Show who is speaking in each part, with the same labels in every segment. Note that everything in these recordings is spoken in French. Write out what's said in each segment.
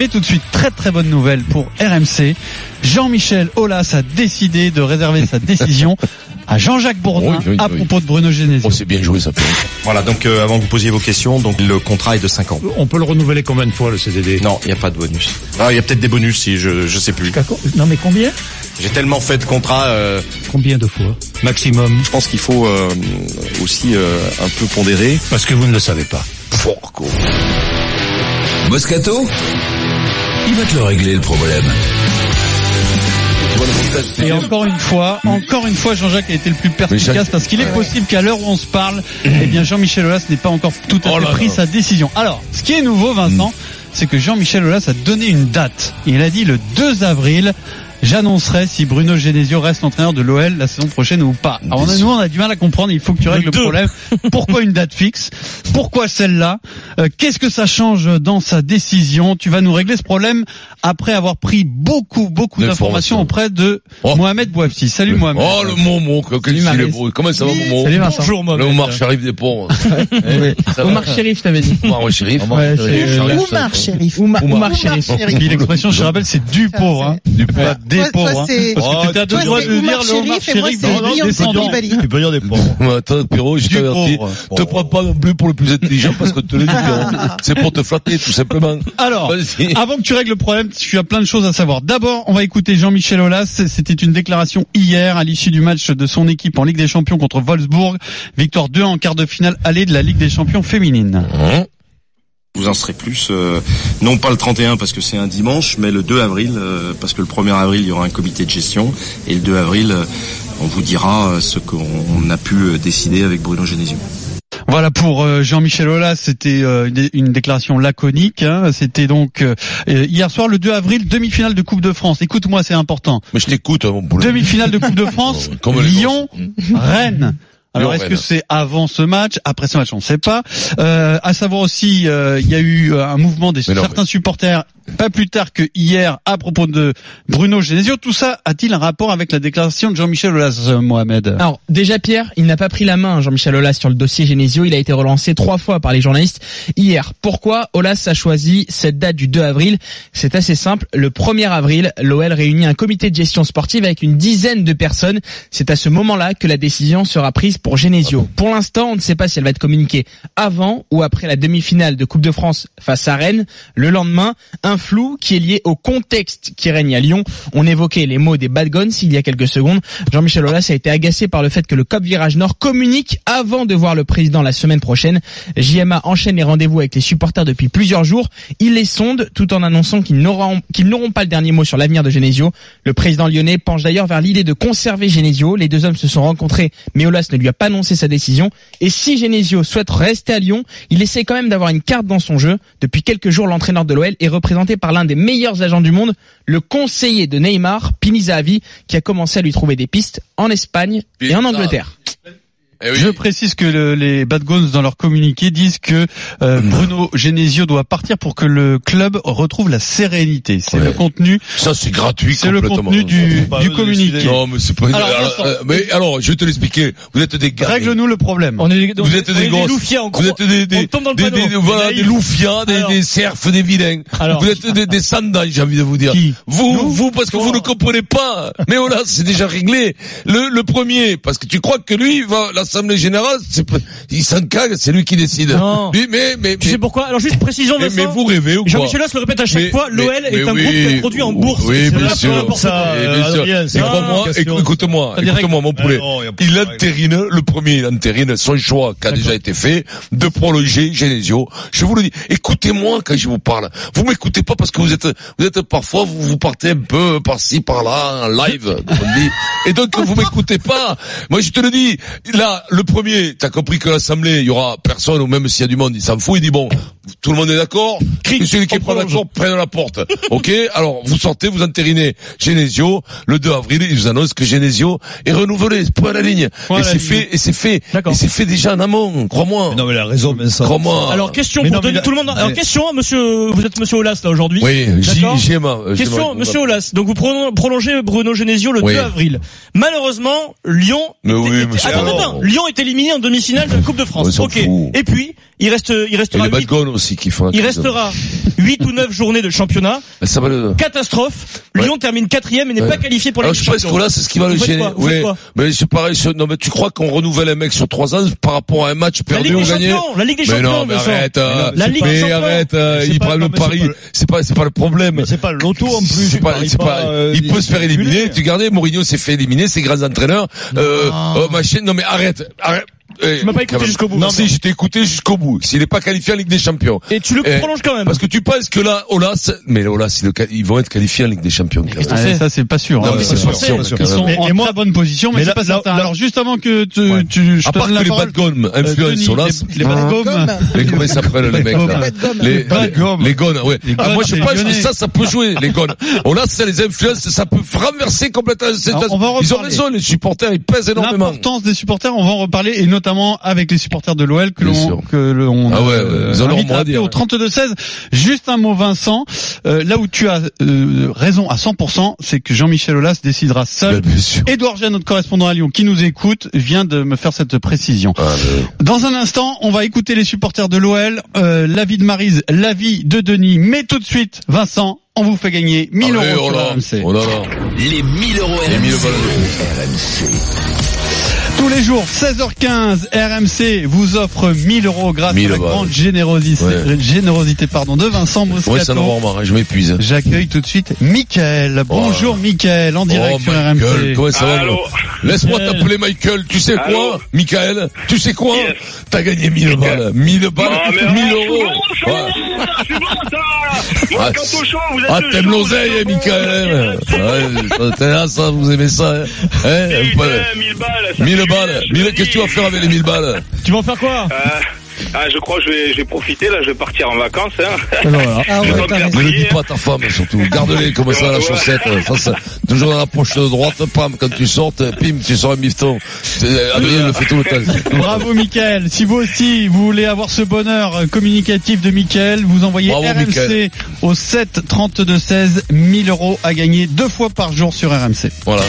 Speaker 1: Et tout de suite, très très bonne nouvelle pour RMC. Jean-Michel Aulas a décidé de réserver sa décision à Jean-Jacques Bourdin
Speaker 2: Oui, oui,
Speaker 1: à propos de Bruno Genesio.
Speaker 2: Oh, c'est bien joué ça.
Speaker 3: Voilà, donc euh, avant que vous posiez vos questions, donc le contrat est de 5 ans.
Speaker 4: On peut le renouveler combien de fois le CDD
Speaker 3: Non, il n'y a pas de bonus. Ah, il y a peut-être des bonus si je je sais plus.
Speaker 4: Non mais combien?
Speaker 3: J'ai tellement fait de contrats. euh,
Speaker 4: Combien de fois? Maximum
Speaker 5: Je pense qu'il faut euh, aussi euh, un peu pondérer.
Speaker 4: Parce que vous ne le savez pas.
Speaker 6: Moscato? Il va te le régler le problème.
Speaker 1: Et encore une fois, encore une fois, Jean-Jacques a été le plus perspicace
Speaker 2: Jacques-
Speaker 1: parce qu'il est possible qu'à l'heure où on se parle, eh bien Jean-Michel Aulas n'ait pas encore tout à
Speaker 2: Oh
Speaker 1: fait pris
Speaker 2: là.
Speaker 1: sa décision. Alors, ce qui est nouveau, Vincent, c'est que Jean-Michel Aulas a donné une date. Il a dit le 2 avril. J'annoncerai si Bruno Genesio reste l'entraîneur de l'OL la saison prochaine ou pas. Alors on a- nous on a du mal à comprendre, il faut que tu règles le problème. Pourquoi une date fixe? Pourquoi celle-là? Euh, Qu'est-ce que ça change dans sa décision? Tu vas nous régler ce problème après avoir pris beaucoup beaucoup d'informations auprès de
Speaker 2: Oh.
Speaker 1: Mohamed Bouafsi. Salut Mohamed.
Speaker 2: Oh le Momo,
Speaker 1: Maris.
Speaker 2: beau. Comment ça va Momo
Speaker 1: Salut Vincent.
Speaker 2: Le Omar Sharif des ponts.
Speaker 7: Omar Sherif, t'avais dit.
Speaker 2: Omar ouais, Sharif.
Speaker 7: C'est-
Speaker 2: Sharif, Sharif.
Speaker 1: Et puis l'expression, je rappelle, c'est du pauvre, hein.
Speaker 2: Du
Speaker 1: Pas des
Speaker 8: Toi- toi,
Speaker 1: pauvres, hein.
Speaker 8: c'est-
Speaker 1: Parce que tu t'as
Speaker 8: Toi,
Speaker 1: le droit
Speaker 8: c'est
Speaker 1: de dire Omar
Speaker 8: c'est
Speaker 1: non, non, descendant.
Speaker 4: Tu peux dire des pauvres.
Speaker 2: Attends, Pierrot, je t'avertis. Te prends pas non plus pour le plus intelligent parce que te le dis. hein. C'est pour te flatter, tout simplement.
Speaker 1: Alors, avant que tu règles le problème, tu as plein de choses à savoir. D'abord, on va écouter Jean-Michel Aulas. C'était une déclaration hier à l'issue du match de son équipe en Ligue des Champions contre Wolfsburg. Victoire 2 en quart de finale allée de la Ligue des Champions féminine.
Speaker 2: Hein
Speaker 3: vous en serez plus. euh, non pas le 31 parce que c'est un dimanche, mais le 2 avril euh, parce que le 1er avril il y aura un comité de gestion et le 2 avril euh, on vous dira ce qu'on a pu décider avec Bruno Genesio.
Speaker 1: Voilà pour Jean-Michel Aulas, c'était une dé- une déclaration laconique. hein. C'était donc hier soir le 2 avril, demi-finale de Coupe de France. Écoute-moi, c'est important.
Speaker 2: Mais je t'écoute, hein.
Speaker 1: Demi-finale de Coupe de France, Lyon, Rennes. Alors est-ce que c'est avant ce match, après ce match, on ne sait pas. Euh, à savoir aussi, euh, il y a eu euh, un mouvement des certains supporters pas plus tard que hier à propos de Bruno Genesio. Tout ça a-t-il un rapport avec la déclaration de Jean-Michel Aulas, euh, Mohamed?
Speaker 7: Alors, déjà, Pierre, il n'a pas pris la main, Jean-Michel Aulas, sur le dossier Genesio. Il a été relancé trois fois par les journalistes hier. Pourquoi Aulas a choisi cette date du 2 avril? C'est assez simple. Le 1er avril, l'OL réunit un comité de gestion sportive avec une dizaine de personnes. C'est à ce moment-là que la décision sera prise pour Genesio. Pour l'instant, on ne sait pas si elle va être communiquée avant ou après la demi-finale de Coupe de France face à Rennes. Le lendemain, un flou qui est lié au contexte qui règne à Lyon. On évoquait les mots des bad guns il y a quelques secondes. Jean-Michel Aulas a été agacé par le fait que le COP Virage Nord communique avant de voir le président la semaine prochaine. JMA enchaîne les rendez-vous avec les supporters depuis plusieurs jours. Il les sonde tout en annonçant qu'ils n'auront n'auront pas le dernier mot sur l'avenir de Genesio. Le président lyonnais penche d'ailleurs vers l'idée de conserver Genesio. Les deux hommes se sont rencontrés, mais Aulas ne lui a pas annoncé sa décision. Et si Genesio souhaite rester à Lyon, il essaie quand même d'avoir une carte dans son jeu. Depuis quelques jours, l'entraîneur de l'OL est représenté par l'un des meilleurs agents du monde, le conseiller de Neymar, Pini Zahavi, qui a commencé à lui trouver des pistes en Espagne et en. Angleterre.
Speaker 2: Eh oui.
Speaker 1: Je précise que le- les Bad Guns dans leur communiqué disent que euh, Bruno Genesio doit partir pour que le club retrouve la sérénité. C'est
Speaker 2: Ouais.
Speaker 1: le contenu,
Speaker 2: Ça, c'est gratuit
Speaker 1: c'est le contenu du, communiqué.
Speaker 2: Non, mais c'est pas.
Speaker 1: Alors,
Speaker 2: euh, mais alors, je vais te l'expliquer. Vous êtes des gars.
Speaker 1: Règle-nous le problème.
Speaker 7: On est,
Speaker 2: Vous êtes des gosses. Vous êtes des, des,
Speaker 7: tombe dans le
Speaker 2: des, des- voilà, des loufias, des, des cerfs, des vilains.
Speaker 7: Alors.
Speaker 2: vous êtes des, des sandals, j'ai envie de vous dire.
Speaker 1: Qui
Speaker 2: vous, vous, parce que vous ne comprenez pas. Mais voilà, c'est déjà réglé. Le, le premier, parce que tu crois que lui, va, l'Assemblée Générale, c'est, il s'en cague, c'est lui qui décide.
Speaker 9: Non.
Speaker 2: Lui, mais, mais,
Speaker 9: Tu
Speaker 2: mais,
Speaker 9: sais pourquoi? Alors juste précision, Vincent.
Speaker 2: mais vous rêvez ou quoi?
Speaker 9: Jean-Michel le répète à chaque
Speaker 2: Mais-
Speaker 9: fois, l'OL est un
Speaker 2: oui,
Speaker 9: groupe qui est produit en bourse.
Speaker 2: Oui, bien sûr.
Speaker 4: Ça. Adrien, c'est
Speaker 2: Écoute-moi, écoute-moi, mon poulet. Il entérine, le premier, il entérine son choix qui a déjà été fait de prolonger Genesio. Je vous le dis. Écoutez-moi quand je vous parle. Vous m'écoutez pas parce que vous êtes, vous êtes parfois, vous, vous partez un peu par-ci, par-là, en live, comme on dit. Et donc, vous m'écoutez pas. Moi, je te le dis. Là, le premier, t'as compris que l'Assemblée, il y aura personne, ou même s'il y a du monde, il s'en fout, il dit bon, tout le monde est d'accord? Que celui qui est pas d'accord prenne la porte. Ok? Alors, vous sortez, vous entérinez Genesio. Le 2 avril, il vous annonce que Genesio est renouvelé. Point à la ligne. Et c'est fait, et c'est fait. Et c'est fait déjà en amont. Crois-moi.
Speaker 4: Non, mais la raison, Vincent.
Speaker 2: Crois-moi.
Speaker 9: Alors question
Speaker 4: Mais
Speaker 9: pour
Speaker 4: non, mais
Speaker 9: donner tout le monde. Alors
Speaker 4: mais-
Speaker 9: question, hein, monsieur, vous êtes monsieur Aulas là aujourd'hui.
Speaker 2: Oui. GMA.
Speaker 9: Question, monsieur Aulas. Donc vous pro- prolongez Bruno Genesio le
Speaker 2: Oui.
Speaker 9: 2 avril. Malheureusement, Lyon.
Speaker 2: Mais oui,
Speaker 9: était-
Speaker 2: monsieur
Speaker 9: Attends, attends. Lyon est éliminé en demi-finale de la Coupe de France. ok. Et puis, il reste, il
Speaker 2: Et
Speaker 9: restera huit-
Speaker 2: Badgones aussi qui font.
Speaker 9: il restera 8 ou 9 journées de championnat.
Speaker 2: Ça va le.
Speaker 9: Catastrophe. Lyon termine quatrième et n'est
Speaker 2: Ouais.
Speaker 9: pas qualifié pour la
Speaker 2: Alors
Speaker 9: Ligue
Speaker 2: je
Speaker 9: des
Speaker 2: pense là c'est ce qui va le gêner. Oui, mais c'est pareil. Non mais tu crois qu'on renouvelle un mec sur trois ans par rapport à un match perdu ou gagné
Speaker 9: la Ligue des
Speaker 2: Mais
Speaker 9: Champions,
Speaker 2: non, mais arrête. euh,
Speaker 9: La Ligue des
Speaker 2: mais
Speaker 9: Champions.
Speaker 2: arrête. euh,
Speaker 4: C'est
Speaker 2: il prend le
Speaker 4: mais c'est
Speaker 2: pari. C'est pas, c'est pas le problème.
Speaker 4: Mais c'est pas le loto en plus.
Speaker 2: C'est
Speaker 4: il
Speaker 2: pas, c'est pas,
Speaker 4: euh,
Speaker 2: il peut se faire éliminer. Tu regardais, Mourinho s'est fait éliminer, ses grands entraîneurs. Euh, oh, machin. Non mais arrête, arrête. Eh,
Speaker 9: Tu m'as pas écouté jusqu'au bout.
Speaker 2: Non, si, je t'ai écouté jusqu'au bout. S'il n'est pas qualifié en Ligue des Champions.
Speaker 9: Et tu le
Speaker 2: Eh,
Speaker 9: prolonges quand même.
Speaker 2: Parce que tu penses que là, Olas, mais Olas, ils, vont être qualifiés en Ligue des Champions. quand même.
Speaker 9: qu'est-ce que
Speaker 1: Ah,
Speaker 9: c'est
Speaker 1: ça c'est pas sûr.
Speaker 2: Non,
Speaker 1: hein.
Speaker 2: mais c'est pas sûr,
Speaker 1: Ils sont.
Speaker 4: Mais-
Speaker 1: en
Speaker 4: mais
Speaker 1: très bonne position, mais,
Speaker 4: mais
Speaker 1: c'est
Speaker 4: là-
Speaker 1: pas certain. Alors juste avant que tu, je
Speaker 2: À
Speaker 1: te
Speaker 2: part
Speaker 1: donne
Speaker 2: que
Speaker 1: la
Speaker 2: les
Speaker 1: parole.
Speaker 2: bad gomme
Speaker 1: euh,
Speaker 2: influencent
Speaker 1: Denis,
Speaker 2: Olas.
Speaker 1: les, les bad gommes.
Speaker 2: Les, comment ils s'appellent les mecs là Les,
Speaker 4: bad gommes.
Speaker 2: les gones, ouais.
Speaker 1: Les
Speaker 2: Ah, moi je pense que ça, ça peut jouer, les gones. Oh là, ça les influence, ça peut renverser complètement cette
Speaker 1: Alors, on va en
Speaker 2: Ils ont raison, les supporters, ils pèsent énormément.
Speaker 1: L'importance des supporters, on va en reparler et notamment avec les supporters de l'OL que l'on que l'on
Speaker 2: Ah ouais,
Speaker 1: euh, au 32 16. Juste un mot Vincent, Euh, là où tu as euh, raison à 100%, c'est que Jean-Michel Aulas décidera seul. Édouard Jean, notre correspondant à Lyon, qui nous écoute, vient de me faire cette précision.
Speaker 2: Ah, mais-
Speaker 1: Dans un instant, on va écouter les supporters de l'OL, euh, l'avis de Marise, l'avis de Denis, mais tout de suite, Vincent, on vous fait gagner 1000
Speaker 2: Ah ouais,
Speaker 1: euros
Speaker 2: oh
Speaker 1: sur RMC.
Speaker 2: oh là là.
Speaker 6: Les 1000 euros
Speaker 2: Les 1000
Speaker 6: RMC.
Speaker 1: Tous les jours, 16h15, RMC vous offre 1000 euros grâce
Speaker 2: 1000
Speaker 1: à la grande générosité,
Speaker 2: Ouais.
Speaker 1: générosité pardon, de Vincent
Speaker 2: Ouais, ça
Speaker 1: Moscato.
Speaker 2: hein, je m'épuise.
Speaker 1: J'accueille tout de suite Michael. Bonjour Michael, en direct
Speaker 2: oh,
Speaker 1: sur
Speaker 2: Michael,
Speaker 1: RMC.
Speaker 2: ça va
Speaker 8: Allô
Speaker 2: Laisse-moi t'appeler Michael. Tu sais quoi, Michael Tu sais quoi
Speaker 8: Yes.
Speaker 2: T'as gagné 1000 balles. 1000 balles,
Speaker 8: Ah, mais
Speaker 2: 1000
Speaker 8: ah,
Speaker 2: euros.
Speaker 8: Je suis bon,
Speaker 2: Ouais.
Speaker 8: je suis bon, ça Moi,
Speaker 2: Ah,
Speaker 8: quand au chaud, vous êtes
Speaker 2: Ah, t'aimes l'oseille, hein, Michael.
Speaker 8: êtes
Speaker 2: Ouais, t'es là, ça, vous aimez ça, hein Hein
Speaker 8: Putain,
Speaker 2: pas-
Speaker 8: 1000 balles. ça
Speaker 2: 1000
Speaker 8: fait
Speaker 2: balles.
Speaker 8: du bien,
Speaker 2: 1000, qu'est-ce que tu vas faire avec les 1000 balles?
Speaker 9: Tu vas en faire quoi?
Speaker 8: Euh, ah, je crois que je vais, je vais profiter, là, je vais partir en vacances, hein.
Speaker 1: Voilà.
Speaker 10: Ah ouais, raison.
Speaker 2: Ne le dis pas à ta femme, surtout. Garde-les comme ça, la
Speaker 8: Ouais.
Speaker 2: chaussette. Ça, ça, toujours dans la poche de droite, pam, quand tu sortes, pim, tu sors un bifton. C'est- Adrien le fait tout le temps.
Speaker 1: Bravo Michael. Si vous aussi vous voulez avoir ce bonheur euh, communicatif de Michael, vous envoyez
Speaker 2: Bravo,
Speaker 1: RMC
Speaker 2: Mickaël.
Speaker 1: au 7 32 16 1000 euros à gagner deux fois par jour sur RMC.
Speaker 2: Voilà.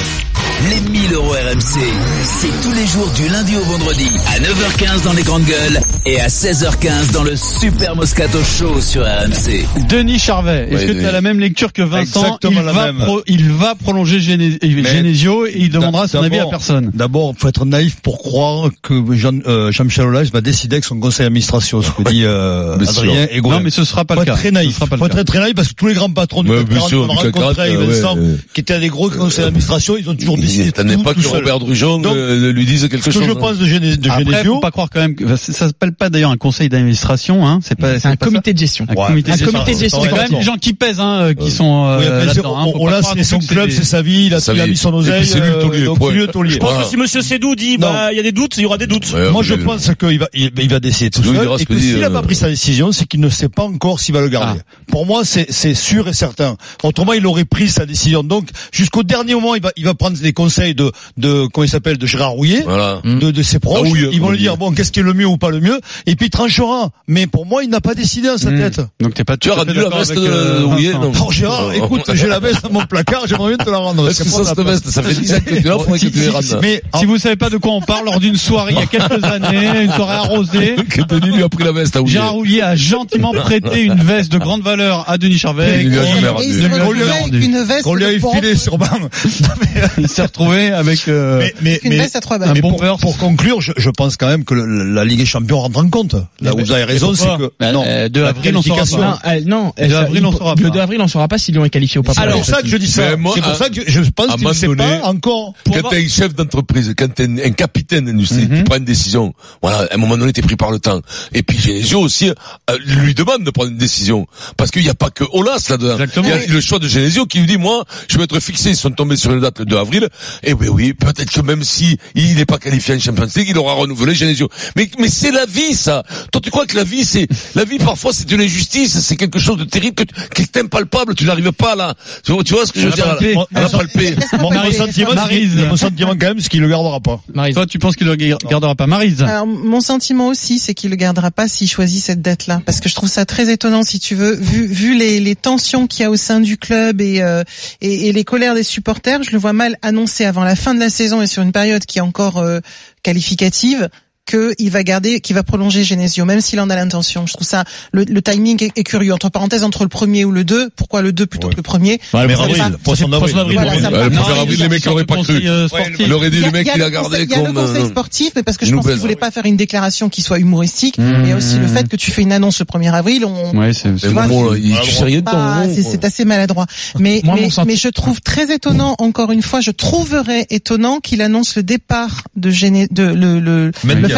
Speaker 6: Les 1000 euros RMC, c'est tous les jours du lundi au vendredi à 9h15 dans les grandes gueules et à 16h15 dans le Super Moscato Show sur RMC.
Speaker 1: Denis Charvet, est-ce
Speaker 2: Oui,
Speaker 1: que tu as la même lecture que Vincent
Speaker 4: Exactement
Speaker 1: il,
Speaker 4: la
Speaker 1: va
Speaker 4: même.
Speaker 1: pro- il va prolonger Genesio et il demandera son avis à personne.
Speaker 4: D'abord, faut être naïf pour croire que Jean, euh, Jean-Michel Aulas va décider avec son conseil d'administration, ce que dit euh, Adrien et.
Speaker 1: Non mais ce sera pas
Speaker 4: faut
Speaker 1: le cas.
Speaker 4: très
Speaker 1: Ce
Speaker 4: naïf.
Speaker 1: sera pas le
Speaker 4: Faut
Speaker 1: cas.
Speaker 4: être très naïf parce que tous les grands patrons du CAC
Speaker 2: bien
Speaker 4: 40
Speaker 2: sûr,
Speaker 4: qu'on a
Speaker 2: du CAC
Speaker 4: rencontrés avec
Speaker 2: 40,
Speaker 4: Vincent,
Speaker 2: ouais, ouais.
Speaker 4: qui étaient à des gros conseils d'administration, ils ont toujours décidé
Speaker 2: T'en pas que
Speaker 4: seul.
Speaker 2: Robert Drujon
Speaker 4: Donc,
Speaker 2: euh, lui dise quelque
Speaker 4: Ce que
Speaker 2: chose.
Speaker 4: je
Speaker 2: hein.
Speaker 4: pense de, Géné- de
Speaker 1: Après,
Speaker 4: Genesio,
Speaker 1: faut pas croire quand même que ça s'appelle pas d'ailleurs un conseil d'administration, hein. C'est pas
Speaker 7: C'est un
Speaker 1: pas
Speaker 7: comité de gestion.
Speaker 1: Un
Speaker 4: Ouais,
Speaker 1: comité.
Speaker 7: Un
Speaker 1: de
Speaker 7: comité de
Speaker 1: gestion. C'est quand même des gens qui pèsent, hein, euh, qui sont euh,
Speaker 4: oui, après, c'est-
Speaker 1: là-dedans. Hein. Croire
Speaker 4: c'est son club, c'est sa vie, il a,
Speaker 2: Sa
Speaker 4: il a
Speaker 2: vie.
Speaker 4: mis son oseille,
Speaker 2: c'est lui le taulier.
Speaker 9: Je pense que si Monsieur Sédou dit,
Speaker 4: Non.
Speaker 9: bah, il y a des doutes, il y aura des doutes.
Speaker 4: Moi, je pense qu'il va, il, va décider tout seul et
Speaker 2: que
Speaker 4: s'il n'a
Speaker 2: euh,
Speaker 4: pas pris sa décision, c'est qu'il ne sait pas encore s'il va le garder. Pour moi, c'est c'est sûr et certain. Autrement, il aurait pris sa décision. Donc, jusqu'au dernier moment, il va, il va prendre des conseils de, de comment il s'appelle, de Gérard Rouillet.
Speaker 2: Voilà.
Speaker 4: De, de ses proches,
Speaker 2: oui,
Speaker 4: ils vont lui dire bon qu'est-ce qui est le mieux ou pas le mieux, et puis il tranchera. Mais pour moi, il n'a pas décidé dans sa
Speaker 1: Hmm.
Speaker 4: tête.
Speaker 1: Donc t'es pas
Speaker 2: Tu as rendu la veste de
Speaker 1: euh,
Speaker 2: Rouillet, non
Speaker 4: Alors Gérard, écoute, j'ai la veste dans mon placard, j'aimerais bien te la rendre.
Speaker 2: Est-ce que ça, cette veste, ça fait 10 ans que tu faudrait que tu les rendes.
Speaker 4: Mais
Speaker 1: Si vous savez pas de quoi on parle, lors d'une soirée il y a quelques années, une soirée arrosée,
Speaker 2: Que Denis lui a pris la veste à Rouillet.
Speaker 1: Gérard Roulier a gentiment prêté une veste de grande valeur à Denis Charvet.
Speaker 2: Il lui a
Speaker 10: une veste
Speaker 4: qu'on lui a filé sur banc.
Speaker 1: Retrouvé avec euh,
Speaker 4: mais, mais,
Speaker 10: une
Speaker 4: mais-
Speaker 10: veste à trois
Speaker 1: un
Speaker 10: balles.
Speaker 4: mais
Speaker 1: bon
Speaker 4: pour, pour conclure, je, je pense quand même que le- la Ligue des Champions rentre en compte. Là où vous avez raison, c'est que
Speaker 1: Bah,
Speaker 4: non,
Speaker 1: euh, 2
Speaker 4: la
Speaker 1: avril, on saura pas.
Speaker 7: Non, euh, non.
Speaker 1: Le 2
Speaker 7: ça,
Speaker 1: avril,
Speaker 7: il-
Speaker 1: on saura
Speaker 7: Le
Speaker 1: pas.
Speaker 7: 2 avril, on saura pas si Lyon est qualifié ou pas.
Speaker 4: C'est
Speaker 7: pour
Speaker 4: ça que je dis ça.
Speaker 2: moi,
Speaker 4: C'est pour ça que je pense qu'il ne sait pas encore.
Speaker 2: Quand t'es un chef d'entreprise, quand t'es un, un capitaine d'industrie,
Speaker 1: Mhm.
Speaker 2: tu prends une décision. Voilà, à un moment donné, t'es pris par le temps. Et puis Genesio aussi euh, lui demande de prendre une décision, parce qu'il n'y a pas que Olas là-dedans.
Speaker 1: Exactement.
Speaker 2: Il y a le choix de Genesio qui lui dit, moi, je vais être fixé. Ils sont tombés sur une date le 2 avril. Et oui, oui, peut-être que même si il n'est pas qualifié en Champions League, il aura renouvelé Genesio. Mais mais c'est la vie, ça. Toi, tu crois que la vie, c'est la vie parfois, c'est une injustice, c'est quelque chose de terrible que tu- qui est impalpable. Tu n'arrives pas là. Tu vois, tu vois ce que je veux dire
Speaker 1: palpé.
Speaker 2: là On a palpé.
Speaker 4: Mon, mon sentiment,
Speaker 1: Maryse.
Speaker 4: c'est- mon sentiment quand même, c'est qu'il le gardera pas.
Speaker 1: Toi, tu penses qu'il le gardera pas Marise
Speaker 10: Alors, mon sentiment aussi, c'est qu'il le gardera pas s'il choisit cette dette-là, parce que je trouve ça très étonnant, si tu veux, vu, vu les, les tensions qu'il y a au sein du club et, euh, et, et les colères des supporters, je le vois mal annoncer annoncer avant la fin de la saison et sur une période qui est encore euh, qualificative qu'il va garder, qu'il va prolonger Genesio, même s'il en a l'intention. Je trouve ça, le, le timing est, est curieux. Entre parenthèses, entre le premier ou le 2, pourquoi le 2 plutôt que le premier
Speaker 9: Ouais,
Speaker 4: Mais
Speaker 9: le
Speaker 4: avril,
Speaker 9: premier-
Speaker 4: poisson
Speaker 9: c'est
Speaker 4: d'avril.
Speaker 9: poisson d'avril,
Speaker 10: Voilà,
Speaker 9: bon,
Speaker 10: ça me
Speaker 9: ouais.
Speaker 2: Le
Speaker 10: Non,
Speaker 2: premier
Speaker 10: il y a
Speaker 2: avril, les mecs l'auraient pas cru.
Speaker 1: euh.
Speaker 2: Il aurait dit le mec
Speaker 10: il a
Speaker 2: gardé
Speaker 10: conseil- il y a le
Speaker 2: comme
Speaker 10: conseil
Speaker 2: euh,
Speaker 10: sportif, mais parce que je pense qu'il voulait pas faire une déclaration qui soit humoristique, mais aussi le fait que tu fais une annonce le 1er avril, on,
Speaker 1: Ouais, c'est,
Speaker 10: pas-
Speaker 2: Momo,
Speaker 10: c'est, assez maladroit. Mais, je trouve très étonnant, encore une fois, je trouverais étonnant qu'il annonce le départ de, de le,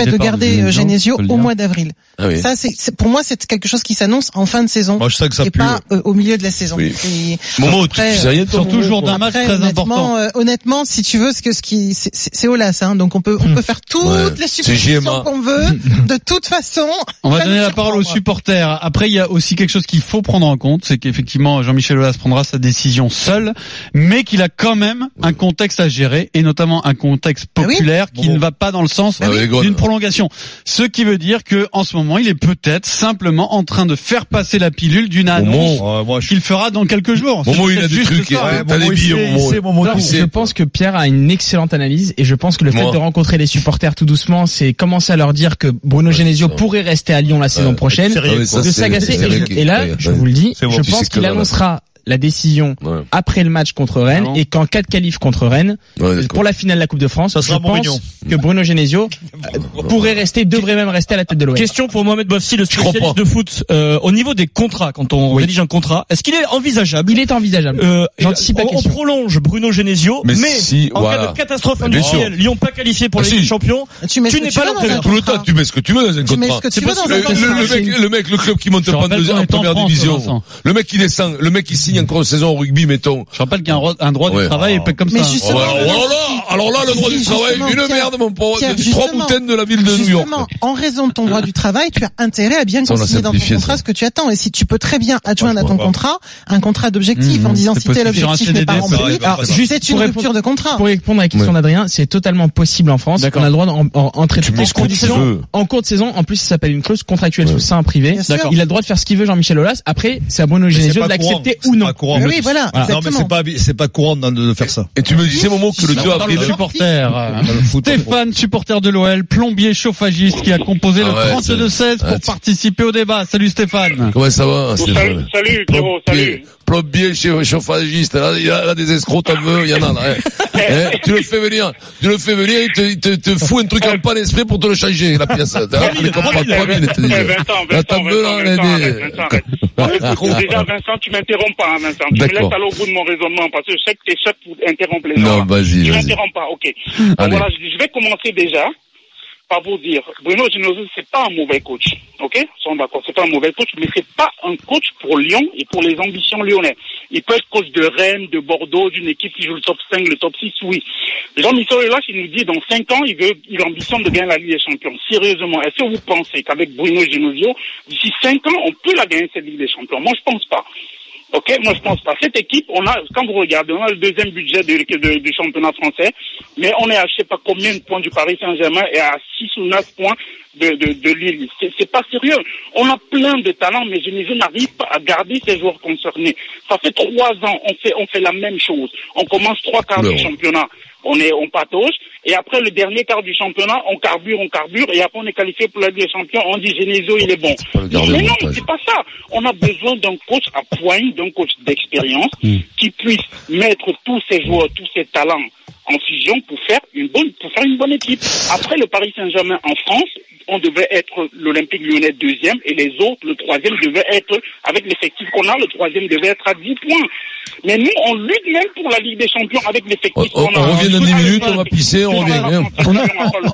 Speaker 10: fait de garder
Speaker 1: Genesio,
Speaker 10: euh, Genesio au mois d'avril.
Speaker 2: Ah oui.
Speaker 10: Ça, c'est, pour moi, c'est quelque chose qui s'annonce en fin de saison
Speaker 4: Moi, je sais que ça
Speaker 10: et
Speaker 4: pue.
Speaker 10: pas euh, au milieu de la saison.
Speaker 2: Oui.
Speaker 10: Et
Speaker 2: tu
Speaker 10: après,
Speaker 2: sais rien de ton
Speaker 1: surtout jour d'un match très
Speaker 10: honnêtement,
Speaker 1: important.
Speaker 10: euh, honnêtement, si tu veux, ce que ce qui, c'est, Olas, hein, donc on peut on peut faire toutes
Speaker 2: Ouais.
Speaker 10: les suppositions qu'on veut. De toute façon,
Speaker 1: On va donner la parole aux supporters. Après, il y a aussi quelque chose qu'il faut prendre en compte, c'est qu'effectivement, Jean-Michel Aulas prendra sa décision seul, mais qu'il a quand même un contexte à gérer, et notamment un contexte
Speaker 10: Ah oui.
Speaker 1: populaire qui
Speaker 4: Bon.
Speaker 1: ne va pas dans le sens
Speaker 2: Ah
Speaker 1: d'une
Speaker 2: là.
Speaker 1: Prolongation. Ce qui veut dire que, en ce moment, il est peut-être simplement en train de faire passer la pilule d'une annonce
Speaker 4: je
Speaker 1: qu'il fera dans quelques jours.
Speaker 2: Il a des trucs,
Speaker 1: ça,
Speaker 2: ouais, des
Speaker 4: sait-
Speaker 7: je pense que Pierre a une excellente analyse et je pense que le fait de rencontrer les supporters tout doucement, c'est commencer à leur dire que Bruno Genesio
Speaker 2: ça.
Speaker 7: pourrait rester à Lyon la saison prochaine,
Speaker 4: sérieux,
Speaker 2: oui, ça,
Speaker 7: de s'agacer. Et, et là, je vous le dis, je pense qu'il annoncera la décision
Speaker 2: Ouais.
Speaker 7: après le match contre Rennes
Speaker 1: Ah bon
Speaker 7: et qu'en cas de qualif contre Rennes,
Speaker 2: Ouais,
Speaker 7: pour la finale de la Coupe de France,
Speaker 4: Ça
Speaker 7: je
Speaker 4: sera
Speaker 7: pense
Speaker 4: Mourinho.
Speaker 7: que Bruno Genesio euh, pourrait rester, devrait même rester à la tête de l'OM.
Speaker 9: Question pour Mohamed Bafsi, le spécialiste de foot. Euh, au niveau des contrats, quand on
Speaker 7: Oui.
Speaker 9: rédige un contrat, est-ce qu'il est envisageable
Speaker 7: Il est envisageable.
Speaker 9: euh,
Speaker 7: J'anticipe la
Speaker 9: on, on prolonge Bruno Genesio,
Speaker 2: Mais
Speaker 9: mais,
Speaker 2: si,
Speaker 9: en
Speaker 2: voilà.
Speaker 9: cas de catastrophe industrielle, Lyon pas qualifié pour
Speaker 2: Ah,
Speaker 9: Ligue
Speaker 2: si.
Speaker 9: Champions,
Speaker 10: Tu mets
Speaker 9: Tu
Speaker 10: ce que
Speaker 9: n'es
Speaker 10: tu
Speaker 9: pas l'entraîneur.
Speaker 2: Tout le temps, tu mets ce que tu veux dans un
Speaker 10: Tu
Speaker 2: contrat.
Speaker 10: tu
Speaker 2: Le, mec, le mec, le club qui monte
Speaker 1: Je
Speaker 2: pas en première division. Le mec qui descend, le mec qui signe encore une saison au rugby, mettons.
Speaker 1: Je rappelle qu'un droit, un droit
Speaker 2: Ouais.
Speaker 1: du travail est pas comme
Speaker 10: Mais
Speaker 1: ça.
Speaker 10: justement,
Speaker 2: Oh, alors,
Speaker 10: le-
Speaker 2: alors là, alors là, le droit du travail, une
Speaker 10: Pierre,
Speaker 2: merde, mon pauvre. Trois de la ville de New York.
Speaker 10: Justement, en raison de ton droit du travail, tu as intérêt à bien consigner dans ton contrat
Speaker 2: ça.
Speaker 10: ce que tu attends. Et si tu peux très bien adjoindre à ton contrat un contrat d'objectif
Speaker 1: Mmh,
Speaker 10: en disant si tel objectif n'est pas rempli, c'est
Speaker 7: juste
Speaker 10: une rupture de contrat.
Speaker 7: Pour répondre à la question d'Adrien, c'est totalement possible en France. On a le droit d'en en- cours de saison. En plus, ça s'appelle une clause contractuelle sous sein privé. Il a le droit de faire ce qu'il veut, Jean-Michel Aulas. Après, c'est à Bruno Genesio de l'accepter ou
Speaker 4: c'est
Speaker 7: non.
Speaker 4: pas courant.
Speaker 10: Mais oui, voilà,
Speaker 4: Non, mais
Speaker 10: exactement.
Speaker 4: c'est pas, c'est pas courant de, de faire ça.
Speaker 2: Et tu me disais, Momo, que le 2
Speaker 1: Dans le
Speaker 2: avril,
Speaker 1: supporter.
Speaker 4: Foot,
Speaker 1: Stéphane, supporter de l'OL, plombier chauffagiste qui a composé
Speaker 2: Ah
Speaker 1: le
Speaker 2: ouais,
Speaker 1: 32-16 pour participer au débat. Salut Stéphane.
Speaker 2: comment ça va,
Speaker 8: Salut,
Speaker 2: Stéphane?
Speaker 8: salut salut.
Speaker 2: Plombier, chauffagiste, là, il y a là, des escrocs, t'en veux, il y en a, là, hein. Hein, tu le fais venir, tu le fais venir, il te, il te, te fout un truc en panne esprit pour te le changer, la pièce. Comprends pas, il dit. Là, t'en veux, là.
Speaker 8: Déjà, Vincent, tu m'interromps pas, Vincent. Tu me laisses aller au bout de mon raisonnement parce que je sais que t'es seul pour interrompre les gens.
Speaker 2: Non, vas-y,
Speaker 8: Tu pas, ok. Donc voilà, je vais commencer déjà par vous dire, Bruno Genesio, c'est pas un mauvais coach, ok? Sont d'accord, c'est pas un mauvais coach, mais c'est pas un coach pour Lyon et pour les ambitions lyonnais. Il peut être coach de Rennes, de Bordeaux, d'une équipe qui joue le top 5, le top 6, oui. Jean-Michel Aulas, il nous dit, dans 5 ans, il veut, il ambitionne de gagner la Ligue des Champions. Sérieusement, est-ce que vous pensez qu'avec Bruno Genesio, d'ici 5 ans, on peut la gagner cette Ligue des Champions? Moi, je pense pas. Ok, moi je pense pas. Cette équipe, on a, quand vous regardez, on a le deuxième budget de- du championnat français, mais on est à je sais pas combien de points du Paris Saint-Germain et à 6 ou 9 points de, de, de Lille. C'est pas sérieux. On a plein de talents, mais Genesio n'arrive pas à garder ses joueurs concernés. Ça fait trois ans, on fait, on fait la même chose. On commence trois quarts du championnat, on est, on patauge, et après le dernier quart du championnat, on carbure, on carbure, et après on est qualifié pour la Ligue des Champions, on dit Genesio, il est bon. mais non, c'est pas ça. On a besoin d'un coach à poigne, d'un coach d'expérience, qui puisse mettre tous ses joueurs, tous ses talents en fusion pour faire une bonne, pour faire une bonne équipe. Après le Paris Saint-Germain en France, on devait être l'Olympique lyonnais deuxième et les autres, le troisième devait être, avec l'effectif qu'on a, le troisième devait être à 10 points. Mais nous, on lutte même pour la Ligue des Champions avec l'effectif
Speaker 2: on-
Speaker 8: qu'on a.
Speaker 2: on revient dans 10 minutes, on va pisser, on revient. hein.
Speaker 1: On a,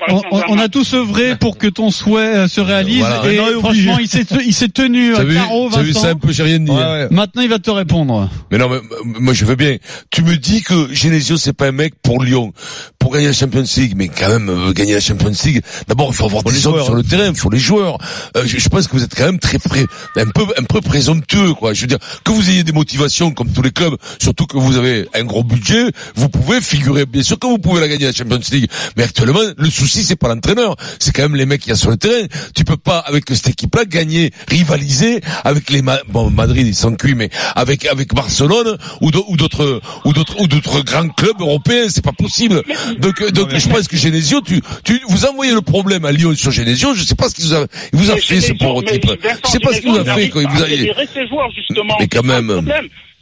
Speaker 1: on, on- on a tous œuvré pour que ton souhait euh, se réalise
Speaker 2: Voilà.
Speaker 1: et
Speaker 4: Non,
Speaker 1: franchement il s'est il s'est tenu
Speaker 2: vu ça un peu, j'ai rien dit.
Speaker 4: Ouais, ouais.
Speaker 1: Maintenant il va te répondre.
Speaker 2: Mais non, mais mais moi je veux bien. Tu me dis que Genesio c'est pas un mec pour Lyon, pour gagner la Champions League, mais quand même euh, gagner la Champions League. D'abord il faut avoir des hommes sur
Speaker 4: hein.
Speaker 2: le terrain, il faut les joueurs. Euh, je, je pense que vous êtes quand même très près, un peu un peu présomptueux quoi. Je veux dire que vous ayez des motivations comme tous les club, surtout que vous avez un gros budget, vous pouvez figurer. Bien sûr que vous pouvez la gagner la Champions League, mais actuellement le souci c'est pas l'entraîneur, c'est quand même les mecs qui y a sur le terrain. Tu peux pas avec cette équipe-là gagner, rivaliser avec les Ma- bon Madrid ils sont cuits, mais avec avec Barcelone ou d'autres ou d'autres ou d'autres grands clubs européens, c'est pas possible. Donc euh, donc je pense que Genesio, tu tu vous envoyez le problème à Lyon sur Genesio, je sais pas ce qu'il vous a il vous a
Speaker 8: Mais
Speaker 2: fait ce pauvre type. Je sais pas ce qu'il vous a fait quand il vous a. Mais quand même.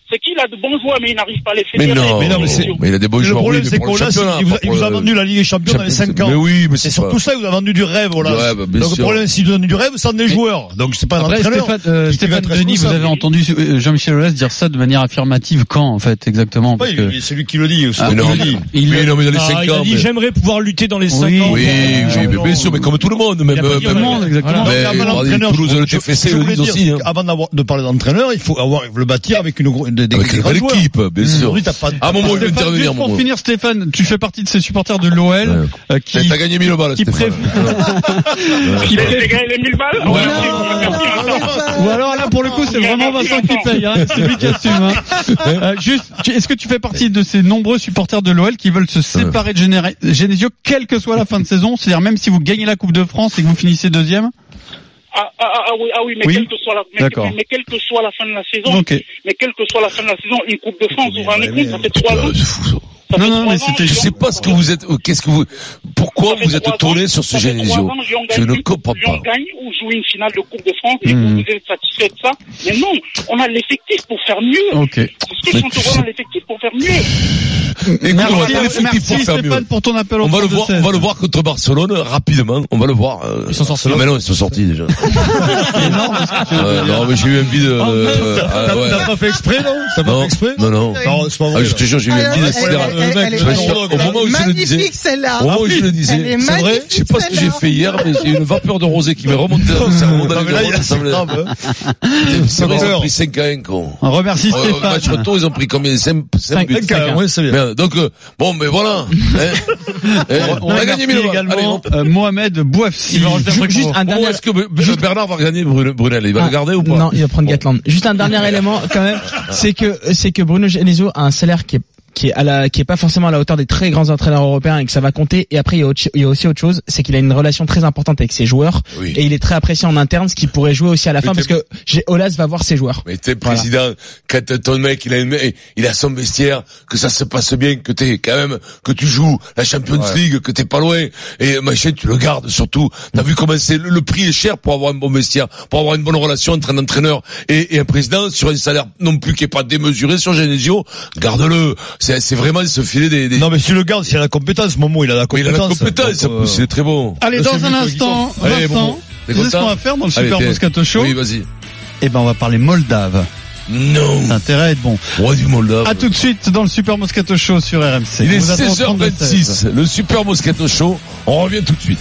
Speaker 8: Problème. C'est qu'il a de bons joueurs, mais il n'arrive pas à les
Speaker 2: Mais
Speaker 8: fédérer.
Speaker 2: non,
Speaker 4: Mais non, mais c'est-
Speaker 2: mais il a des beaux
Speaker 4: Le
Speaker 2: joueurs.
Speaker 4: problème,
Speaker 2: oui, mais
Speaker 4: c'est
Speaker 2: pour le championnat,
Speaker 4: il vous a, il vous a
Speaker 2: le-
Speaker 4: vendu la Ligue des Champions dans les 5 ans.
Speaker 2: Mais oui, mais
Speaker 4: C'est
Speaker 2: c'est
Speaker 4: surtout
Speaker 2: pas-
Speaker 4: ça, il vous a vendu du rêve, voilà.
Speaker 2: Ouais, bah, bien
Speaker 4: Donc le
Speaker 2: sûr.
Speaker 4: problème, s'il vous donne du rêve, en des joueurs. Donc c'est pas un
Speaker 1: Après,
Speaker 4: entraîneur.
Speaker 1: Stéphane, euh, Stéphane Denis, vous avez entendu euh, Jean-Michel Aulas dire ça de manière affirmative quand, en fait, exactement parce que-
Speaker 4: C'est lui qui le dit. aussi.
Speaker 1: Ah,
Speaker 2: Mais non,
Speaker 4: Il le dit.
Speaker 1: il-
Speaker 2: mais non, mais dans les
Speaker 9: Ah,
Speaker 2: 5
Speaker 9: il a
Speaker 2: ans.
Speaker 9: dit
Speaker 2: mais-
Speaker 9: j'aimerais pouvoir lutter dans les 5
Speaker 1: Oui,
Speaker 9: ans.
Speaker 2: Oui, oui, mais bien sûr, mais comme tout le monde, même,
Speaker 9: a
Speaker 2: euh,
Speaker 1: tout le monde, exactement.
Speaker 2: Mais, Toulouse, le TFC, le aussi, hein.
Speaker 4: Avant d'avoir- de parler d'entraîneur, il faut avoir le bâtir avec une des, des
Speaker 2: Avec
Speaker 4: joueurs.
Speaker 2: équipe, bien sûr.
Speaker 4: Aujourd'hui, t'as pas.
Speaker 2: À un moment, il veut intervenir,
Speaker 1: juste pour
Speaker 2: mon
Speaker 1: finir, Stéphane, tu fais partie de ces supporters de l'OL
Speaker 2: Ouais.
Speaker 1: euh, qui,
Speaker 2: T'as gagné 1000 balles,
Speaker 1: qui
Speaker 2: Stéphane.
Speaker 1: qui préfèrent-
Speaker 8: gagné les 1000 balles.
Speaker 2: Ouais.
Speaker 8: Ouais,
Speaker 1: Ou alors là, pour le coup, c'est vraiment Vincent qui paye. Hein. C'est lui qui assume. Hein. Euh, juste, est-ce que tu fais partie de ces nombreux supporters de l'OL qui veulent se séparer de Genesio, quelle que soit la fin de saison? C'est-à-dire même si vous gagnez la Coupe de France et que vous finissez deuxième?
Speaker 8: Ah, ah, ah, ah oui, ah oui, mais
Speaker 1: Oui.
Speaker 8: quelle que soit la, mais, mais quelle que soit la fin de la saison, mais quelle que soit la fin de la saison, une Coupe de France, rendez
Speaker 4: mais-
Speaker 8: compte, ça fait trois ans.
Speaker 1: Non, non, mais c'était-
Speaker 2: Je sais pas ce que vous êtes, euh, qu'est-ce que vous, pourquoi vous êtes tourné
Speaker 8: ans-
Speaker 2: sur ce Genesio. Je ne comprends pas.
Speaker 8: gagne ou joue une finale de Coupe de France et
Speaker 1: Hmm.
Speaker 8: vous êtes satisfait de ça? Mais non, on a l'effectif pour faire mieux.
Speaker 1: Ok.
Speaker 8: C'est ce que Chantereau a l'effectif pour faire mieux.
Speaker 2: Écoute, on
Speaker 1: Merci,
Speaker 2: a l'effectif
Speaker 1: merci
Speaker 2: pour faire
Speaker 1: Stéphane
Speaker 2: mieux.
Speaker 1: pour ton appel
Speaker 2: On va le voir,
Speaker 1: 32-16.
Speaker 2: on va le voir contre Barcelone rapidement. On va le voir. euh,
Speaker 9: Ils sont sortis.
Speaker 2: Non, mais non, ils sont sortis déjà. Non, mais j'ai eu envie de.
Speaker 1: Oh,
Speaker 2: euh, ah,
Speaker 4: T'as pas fait exprès, non? T'as pas
Speaker 2: Non,
Speaker 4: fait exprès?
Speaker 2: non, non.
Speaker 4: Non, c'est pas
Speaker 2: Ah,
Speaker 4: vrai.
Speaker 2: je te jure, j'ai eu
Speaker 10: Alors,
Speaker 2: envie Au moment où je le disais,
Speaker 10: Magnifique celle-là.
Speaker 2: au moment où je le disais,
Speaker 10: est
Speaker 2: c'est vrai. Je sais pas ce que j'ai fait hier, mais j'ai eu une vapeur de rosée qui m'est remontée dans le cerveau. dans
Speaker 4: Non,
Speaker 2: les
Speaker 4: mais là, il y
Speaker 2: neurones,
Speaker 4: a
Speaker 2: ça
Speaker 4: c'est
Speaker 2: vrai, ils ont pris 5 à 1, con.
Speaker 1: On remercie
Speaker 2: Euh, Au match
Speaker 1: Stéphane.
Speaker 2: retour, ils ont pris combien 5, 5 buts?
Speaker 4: Un cas, ouais, c'est bien.
Speaker 2: Merde, donc, euh, bon, mais voilà. Hein. Hein,
Speaker 1: On
Speaker 2: on a gagné
Speaker 1: remercie
Speaker 2: 1000 balles. Allez,
Speaker 1: également euh, Mohamed Bouafsi.
Speaker 7: Il va rajouter un truc Juste un dernier.
Speaker 2: est-ce que Bernard va Brunel, Brunel? Il va
Speaker 7: Ah,
Speaker 2: le garder ou pas?
Speaker 7: Non, il va prendre Gatland. Juste un dernier élément quand même, c'est que c'est que Bruno Genesio a un salaire qui est qui est à la qui est pas forcément à la hauteur des très grands entraîneurs européens et que ça va compter et après il y a, autre- il y a aussi autre chose c'est qu'il a une relation très importante avec ses joueurs
Speaker 2: Oui.
Speaker 7: et il est très apprécié en interne ce qui pourrait jouer aussi à la
Speaker 2: Mais
Speaker 7: fin parce que j'ai Olas va voir ses joueurs
Speaker 2: Mais t'es
Speaker 7: Voilà.
Speaker 2: président, quand ton mec, il a une, il a son vestiaire, que ça se passe bien, que t'es quand même, que tu joues la Champions League, que t'es pas loin, et machin, tu le gardes surtout. T'as vu comment c'est, le, le prix est cher pour avoir un bon vestiaire, pour avoir une bonne relation entre un entraîneur et, et un président sur un salaire non plus qui est pas démesuré sur Genesio. Garde-le. C'est, c'est vraiment se filer des, des...
Speaker 4: Non, mais si le garde, s'il a la compétence, Momo, il a la
Speaker 2: Mais il a
Speaker 4: compétence.
Speaker 2: la compétence,
Speaker 4: euh,
Speaker 2: plus, il est très bon.
Speaker 1: Allez, dans un instant.
Speaker 2: Allez,
Speaker 1: Vincent, savez ce qu'on va faire dans le
Speaker 2: Allez,
Speaker 1: Super Moscato Show
Speaker 2: Oui, vas-y.
Speaker 1: Eh ben, on va parler Moldave.
Speaker 2: Non.
Speaker 1: Intérêt à être bon.
Speaker 2: Roi du Moldave.
Speaker 1: À tout de suite dans le Super Moscato Show sur RMC.
Speaker 2: Il est
Speaker 1: On vous attend au 32-16.
Speaker 2: 16h26, le Super Moscato Show. On revient tout de suite.